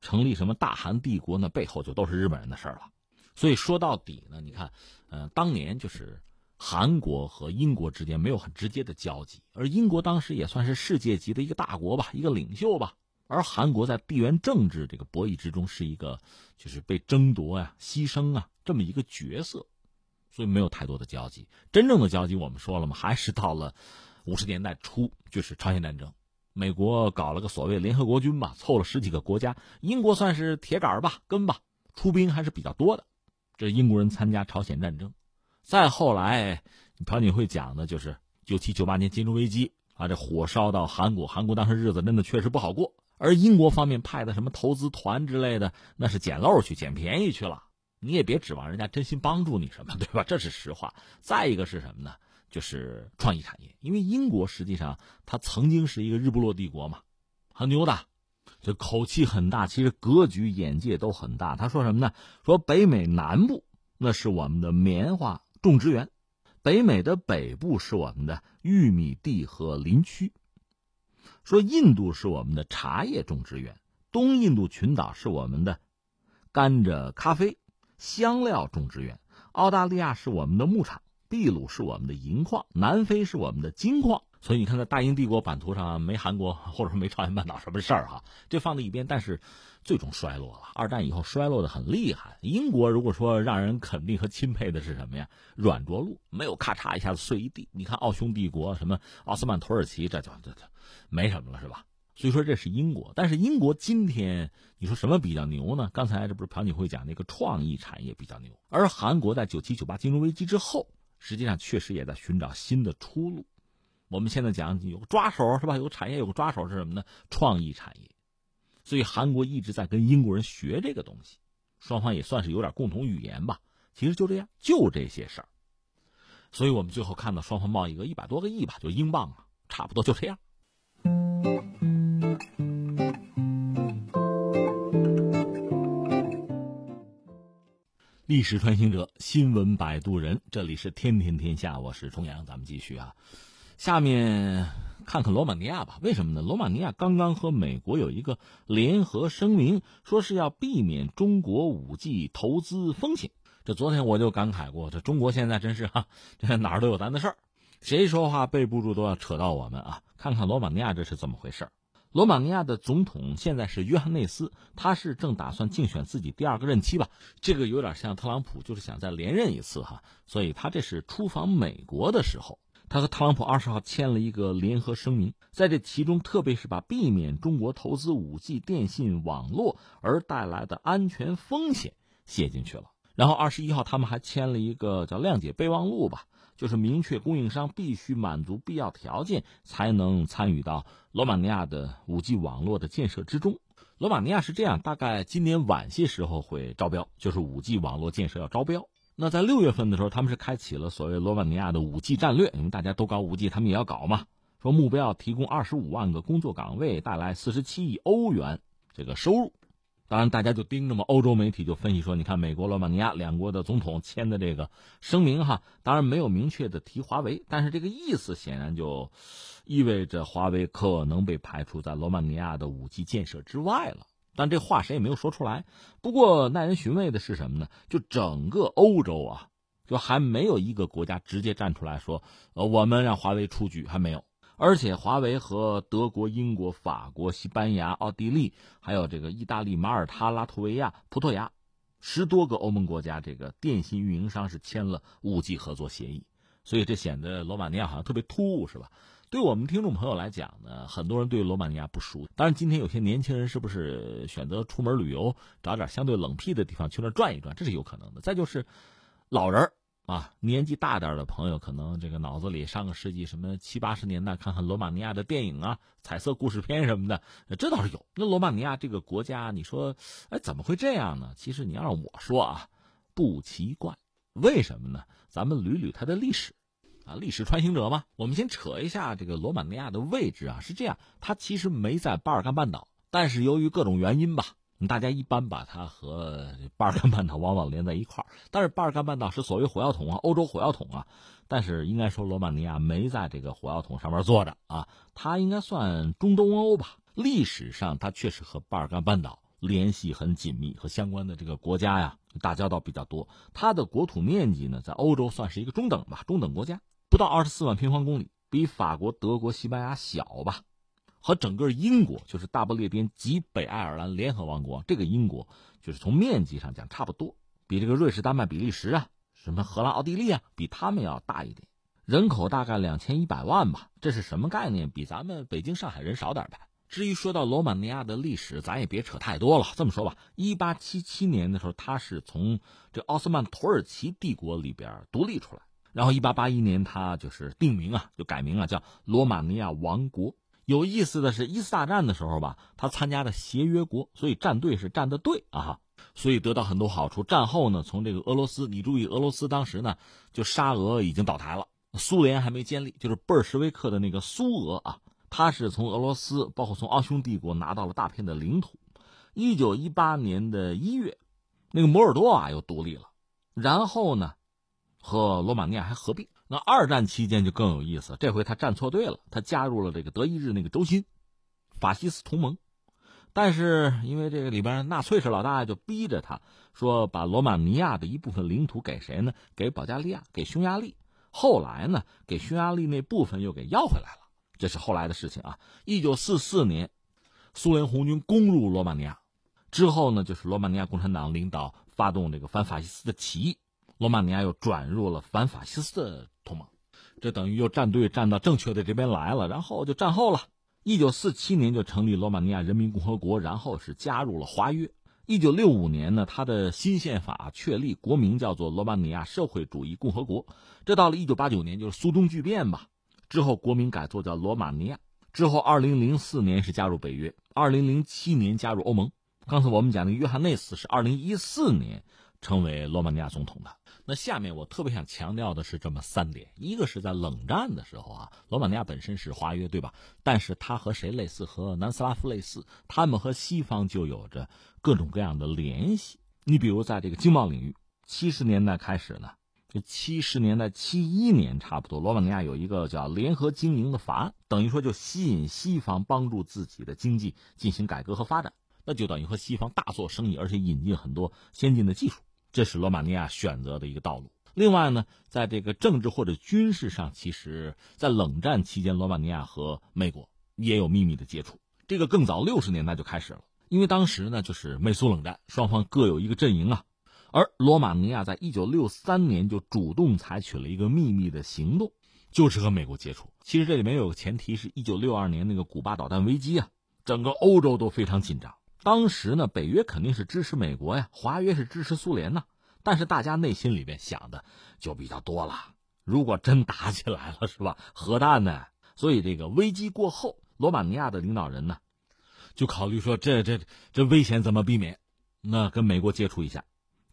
成立什么大韩帝国，那背后就都是日本人的事儿了。所以说到底呢，你看，呃，当年就是韩国和英国之间没有很直接的交集，而英国当时也算是世界级的一个大国吧，一个领袖吧。而韩国在地缘政治这个博弈之中是一个就是被争夺呀、牺牲啊这么一个角色。所以没有太多的交集，真正的交集我们说了嘛，还是到了五十年代初，就是朝鲜战争，美国搞了个所谓联合国军吧，凑了十几个国家，英国算是铁杆吧，跟吧，出兵还是比较多的，这英国人参加朝鲜战争。再后来，朴槿惠讲的就是九七九八年金融危机啊，这火烧到韩国，韩国当时日子真的确实不好过，而英国方面派的什么投资团之类的，那是捡漏去，捡便宜去了。你也别指望人家真心帮助你什么，对吧？这是实话。再一个是什么呢？就是创意产业，因为英国实际上它曾经是一个日不落帝国嘛，很牛的，这口气很大，其实格局眼界都很大。他说什么呢？说北美南部那是我们的棉花种植园，北美的北部是我们的玉米地和林区，说印度是我们的茶叶种植园，东印度群岛是我们的甘蔗、咖啡。香料种植园，澳大利亚是我们的牧场，秘鲁是我们的银矿，南非是我们的金矿。所以你看，在大英帝国版图上没韩国，或者说没朝鲜半岛什么事儿哈，这放在一边。但是最终衰落了，二战以后衰落的很厉害。英国如果说让人肯定和钦佩的是什么呀？软着陆，没有咔嚓一下子碎一地。你看奥匈帝国，什么奥斯曼土耳其，这就这这没什么了，是吧？所以说这是英国，但是英国今天你说什么比较牛呢？刚才这不是朴槿惠讲那个创意产业比较牛，而韩国在九七九八金融危机之后，实际上确实也在寻找新的出路。我们现在讲有个抓手是吧？有产业有个抓手是什么呢？创意产业。所以韩国一直在跟英国人学这个东西，双方也算是有点共同语言吧。其实就这样，就这些事儿。所以我们最后看到双方贸易额一百多个亿吧，就英镑啊，差不多就这样。历史穿行者，新闻摆渡人，这里是天天天下，我是重阳，咱们继续啊。下面看看罗马尼亚吧，为什么呢？罗马尼亚刚刚和美国有一个联合声明，说是要避免中国五 G 投资风险。这昨天我就感慨过，这中国现在真是哈，这哪儿都有咱的事儿，谁说话背不住都要扯到我们啊。看看罗马尼亚这是怎么回事？罗马尼亚的总统现在是约翰内斯，他是正打算竞选自己第二个任期吧？这个有点像特朗普，就是想再连任一次哈。所以他这是出访美国的时候，他和特朗普二十号签了一个联合声明，在这其中，特别是把避免中国投资五 G 电信网络而带来的安全风险写进去了。然后二十一号，他们还签了一个叫谅解备忘录吧。就是明确供应商必须满足必要条件，才能参与到罗马尼亚的五 G 网络的建设之中。罗马尼亚是这样，大概今年晚些时候会招标，就是五 G 网络建设要招标。那在六月份的时候，他们是开启了所谓罗马尼亚的五 G 战略，因为大家都搞五 G，他们也要搞嘛。说目标提供二十五万个工作岗位，带来四十七亿欧元这个收入。当然，大家就盯着嘛。欧洲媒体就分析说，你看美国、罗马尼亚两国的总统签的这个声明哈，当然没有明确的提华为，但是这个意思显然就意味着华为可能被排除在罗马尼亚的五 G 建设之外了。但这话谁也没有说出来。不过耐人寻味的是什么呢？就整个欧洲啊，就还没有一个国家直接站出来说，呃，我们让华为出局，还没有。而且，华为和德国、英国、法国、西班牙、奥地利，还有这个意大利、马耳他、拉脱维亚、葡萄牙，十多个欧盟国家，这个电信运营商是签了五 G 合作协议。所以，这显得罗马尼亚好像特别突兀，是吧？对我们听众朋友来讲呢，很多人对罗马尼亚不熟。当然，今天有些年轻人是不是选择出门旅游，找点相对冷僻的地方去那转一转，这是有可能的。再就是老人啊，年纪大点的朋友，可能这个脑子里上个世纪什么七八十年代看看罗马尼亚的电影啊、彩色故事片什么的，这倒是有。那罗马尼亚这个国家，你说，哎，怎么会这样呢？其实你要让我说啊，不奇怪。为什么呢？咱们捋捋它的历史，啊，历史穿行者嘛。我们先扯一下这个罗马尼亚的位置啊，是这样，它其实没在巴尔干半岛，但是由于各种原因吧。大家一般把它和巴尔干半岛往往连在一块儿，但是巴尔干半岛是所谓火药桶啊，欧洲火药桶啊，但是应该说罗马尼亚没在这个火药桶上面坐着啊，它应该算中东欧吧。历史上它确实和巴尔干半岛联系很紧密，和相关的这个国家呀打交道比较多。它的国土面积呢，在欧洲算是一个中等吧，中等国家，不到二十四万平方公里，比法国、德国、西班牙小吧。和整个英国，就是大不列颠及北爱尔兰联合王国，这个英国就是从面积上讲差不多，比这个瑞士、丹麦、比利时啊，什么荷兰、奥地利啊，比他们要大一点。人口大概两千一百万吧，这是什么概念？比咱们北京、上海人少点呗。至于说到罗马尼亚的历史，咱也别扯太多了。这么说吧，一八七七年的时候，它是从这奥斯曼土耳其帝国里边独立出来，然后一八八一年，他就是定名啊，就改名啊，叫罗马尼亚王国。有意思的是，一次大战的时候吧，他参加的协约国，所以站队是站的对啊，所以得到很多好处。战后呢，从这个俄罗斯，你注意，俄罗斯当时呢就沙俄已经倒台了，苏联还没建立，就是布尔什维克的那个苏俄啊，他是从俄罗斯，包括从奥匈帝国拿到了大片的领土。一九一八年的一月，那个摩尔多瓦又独立了，然后呢，和罗马尼亚还合并。那二战期间就更有意思，这回他站错队了，他加入了这个德意志那个轴心，法西斯同盟。但是因为这个里边纳粹是老大，就逼着他说把罗马尼亚的一部分领土给谁呢？给保加利亚，给匈牙利。后来呢，给匈牙利那部分又给要回来了，这是后来的事情啊。一九四四年，苏联红军攻入罗马尼亚之后呢，就是罗马尼亚共产党领导发动这个反法西斯的起义。罗马尼亚又转入了反法西斯的同盟，这等于又站队站到正确的这边来了，然后就战后了。一九四七年就成立罗马尼亚人民共和国，然后是加入了华约。一九六五年呢，他的新宪法确立，国名叫做罗马尼亚社会主义共和国。这到了一九八九年，就是苏东剧变吧，之后国名改作叫罗马尼亚。之后二零零四年是加入北约，二零零七年加入欧盟。刚才我们讲的约翰内斯是二零一四年成为罗马尼亚总统的。那下面我特别想强调的是这么三点：一个是在冷战的时候啊，罗马尼亚本身是华约，对吧？但是它和谁类似？和南斯拉夫类似，他们和西方就有着各种各样的联系。你比如在这个经贸领域，七十年代开始呢，就七十年代七一年差不多，罗马尼亚有一个叫联合经营的法案，等于说就吸引西方帮助自己的经济进行改革和发展，那就等于和西方大做生意，而且引进很多先进的技术。这是罗马尼亚选择的一个道路。另外呢，在这个政治或者军事上，其实，在冷战期间，罗马尼亚和美国也有秘密的接触。这个更早，六十年代就开始了。因为当时呢，就是美苏冷战，双方各有一个阵营啊。而罗马尼亚在一九六三年就主动采取了一个秘密的行动，就是和美国接触。其实这里面有个前提，是一九六二年那个古巴导弹危机啊，整个欧洲都非常紧张。当时呢，北约肯定是支持美国呀，华约是支持苏联呐。但是大家内心里边想的就比较多了。如果真打起来了，是吧？核弹呢？所以这个危机过后，罗马尼亚的领导人呢，就考虑说，这这这危险怎么避免？那跟美国接触一下。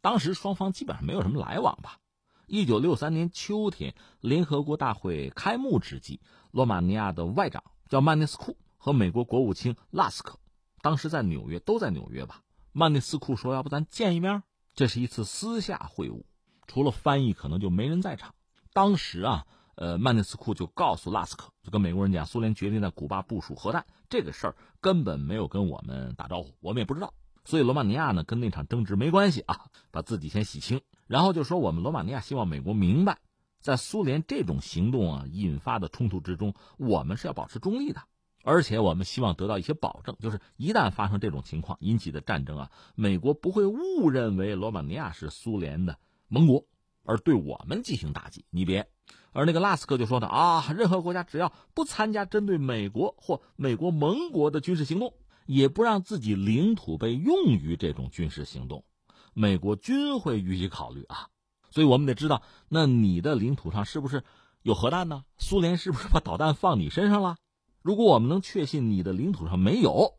当时双方基本上没有什么来往吧。一九六三年秋天，联合国大会开幕之际，罗马尼亚的外长叫曼涅斯库和美国国务卿拉斯克。当时在纽约，都在纽约吧。曼内斯库说：“要不咱见一面？”这是一次私下会晤，除了翻译，可能就没人在场。当时啊，呃，曼内斯库就告诉拉斯克，就跟美国人讲，苏联决定在古巴部署核弹，这个事儿根本没有跟我们打招呼，我们也不知道。所以罗马尼亚呢，跟那场争执没关系啊，把自己先洗清。然后就说，我们罗马尼亚希望美国明白，在苏联这种行动啊引发的冲突之中，我们是要保持中立的。而且我们希望得到一些保证，就是一旦发生这种情况引起的战争啊，美国不会误认为罗马尼亚是苏联的盟国，而对我们进行打击。你别，而那个拉斯克就说的啊，任何国家只要不参加针对美国或美国盟国的军事行动，也不让自己领土被用于这种军事行动，美国均会予以考虑啊。所以我们得知道，那你的领土上是不是有核弹呢？苏联是不是把导弹放你身上了？如果我们能确信你的领土上没有，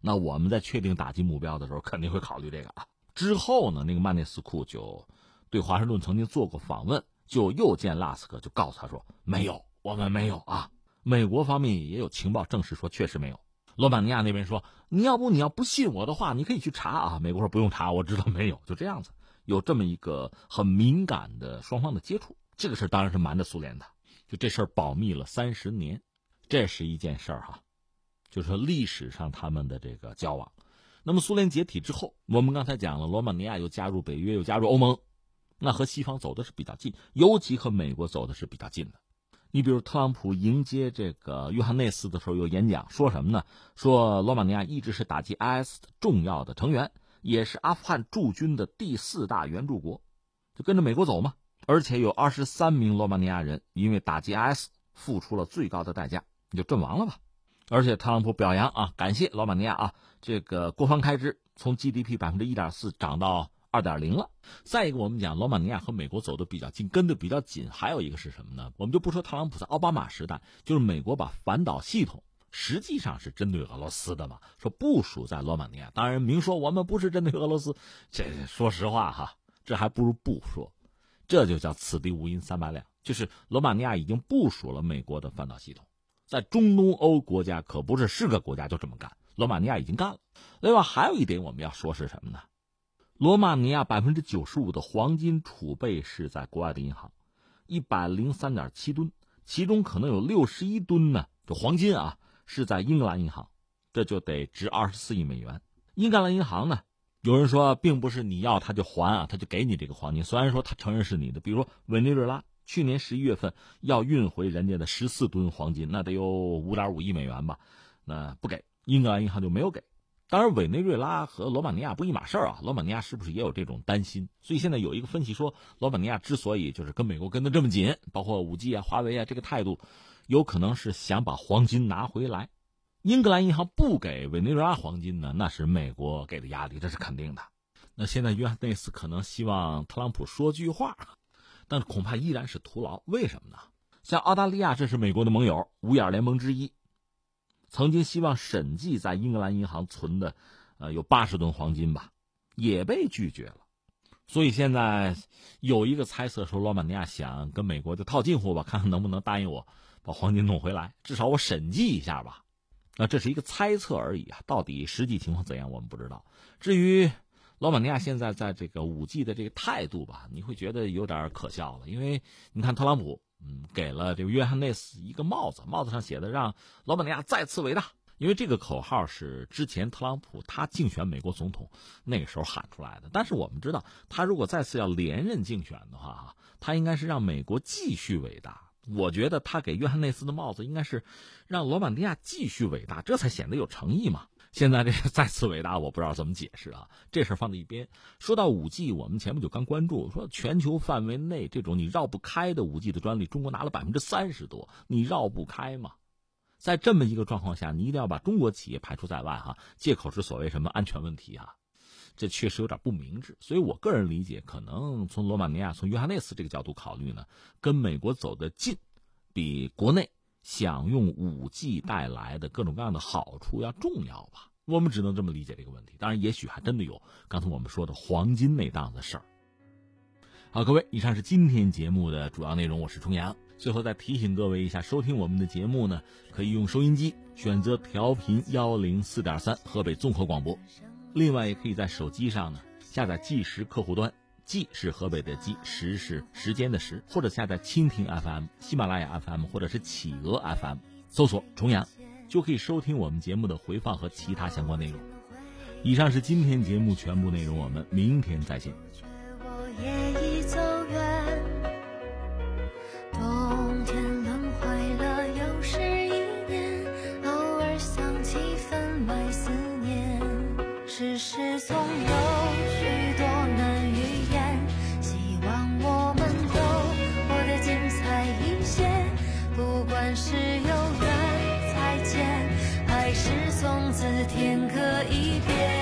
那我们在确定打击目标的时候肯定会考虑这个啊。之后呢，那个曼内斯库就对华盛顿曾经做过访问，就又见拉斯克，就告诉他说没有，我们没有啊。美国方面也有情报证实说确实没有。罗马尼亚那边说你要不你要不信我的话，你可以去查啊。美国说不用查，我知道没有，就这样子，有这么一个很敏感的双方的接触。这个事当然是瞒着苏联的，就这事儿保密了三十年。这是一件事儿哈，就是说历史上他们的这个交往。那么苏联解体之后，我们刚才讲了，罗马尼亚又加入北约，又加入欧盟，那和西方走的是比较近，尤其和美国走的是比较近的。你比如特朗普迎接这个约翰内斯的时候有演讲，说什么呢？说罗马尼亚一直是打击 IS 的重要的成员，也是阿富汗驻军的第四大援助国，就跟着美国走嘛。而且有二十三名罗马尼亚人因为打击 IS 付出了最高的代价。你就阵亡了吧，而且特朗普表扬啊，感谢罗马尼亚啊，这个国防开支从 GDP 百分之一点四涨到二点零了。再一个，我们讲罗马尼亚和美国走的比较近，跟的比较紧。还有一个是什么呢？我们就不说特朗普在奥巴马时代，就是美国把反导系统实际上是针对俄罗斯的嘛，说部署在罗马尼亚。当然明说我们不是针对俄罗斯，这说实话哈，这还不如不说。这就叫此地无银三百两，就是罗马尼亚已经部署了美国的反导系统。在中东欧国家可不是是个国家就这么干，罗马尼亚已经干了。另外还有一点我们要说是什么呢？罗马尼亚百分之九十五的黄金储备是在国外的银行，一百零三点七吨，其中可能有六十一吨呢，这黄金啊是在英格兰银行，这就得值二十四亿美元。英格兰银行呢，有人说并不是你要他就还啊，他就给你这个黄金，虽然说他承认是你的，比如说委内瑞拉。去年十一月份要运回人家的十四吨黄金，那得有五点五亿美元吧？那不给，英格兰银行就没有给。当然，委内瑞拉和罗马尼亚不一码事儿啊。罗马尼亚是不是也有这种担心？所以现在有一个分析说，罗马尼亚之所以就是跟美国跟得这么紧，包括五 G 啊、华为啊这个态度，有可能是想把黄金拿回来。英格兰银行不给委内瑞拉黄金呢，那是美国给的压力，这是肯定的。那现在约翰内斯可能希望特朗普说句话。但是恐怕依然是徒劳。为什么呢？像澳大利亚，这是美国的盟友，五眼联盟之一，曾经希望审计在英格兰银行存的，呃，有八十吨黄金吧，也被拒绝了。所以现在有一个猜测说，罗马尼亚想跟美国就套近乎吧，看看能不能答应我把黄金弄回来，至少我审计一下吧。那这是一个猜测而已啊，到底实际情况怎样，我们不知道。至于。罗马尼亚现在在这个五 G 的这个态度吧，你会觉得有点可笑了，因为你看特朗普，嗯，给了这个约翰内斯一个帽子，帽子上写的让罗马尼亚再次伟大，因为这个口号是之前特朗普他竞选美国总统那个时候喊出来的。但是我们知道，他如果再次要连任竞选的话，哈，他应该是让美国继续伟大。我觉得他给约翰内斯的帽子应该是让罗马尼亚继续伟大，这才显得有诚意嘛。现在这个再次伟大，我不知道怎么解释啊。这事放在一边。说到五 G，我们前不久刚关注，说全球范围内这种你绕不开的五 G 的专利，中国拿了百分之三十多，你绕不开嘛？在这么一个状况下，你一定要把中国企业排除在外哈，借口是所谓什么安全问题啊？这确实有点不明智。所以我个人理解，可能从罗马尼亚、从约翰内斯这个角度考虑呢，跟美国走得近，比国内。享用五 G 带来的各种各样的好处要重要吧？我们只能这么理解这个问题。当然，也许还真的有刚才我们说的黄金那档子事儿。好，各位，以上是今天节目的主要内容。我是重阳。最后再提醒各位一下，收听我们的节目呢，可以用收音机选择调频幺零四点三河北综合广播。另外，也可以在手机上呢下载计时客户端，计是河北的计，时是时间的时，或者下载蜻蜓 FM、喜马拉雅 FM 或者是企鹅 FM，搜索“重阳”，就可以收听我们节目的回放和其他相关内容。以上是今天节目全部内容，我们明天再见。世事总有天各一边。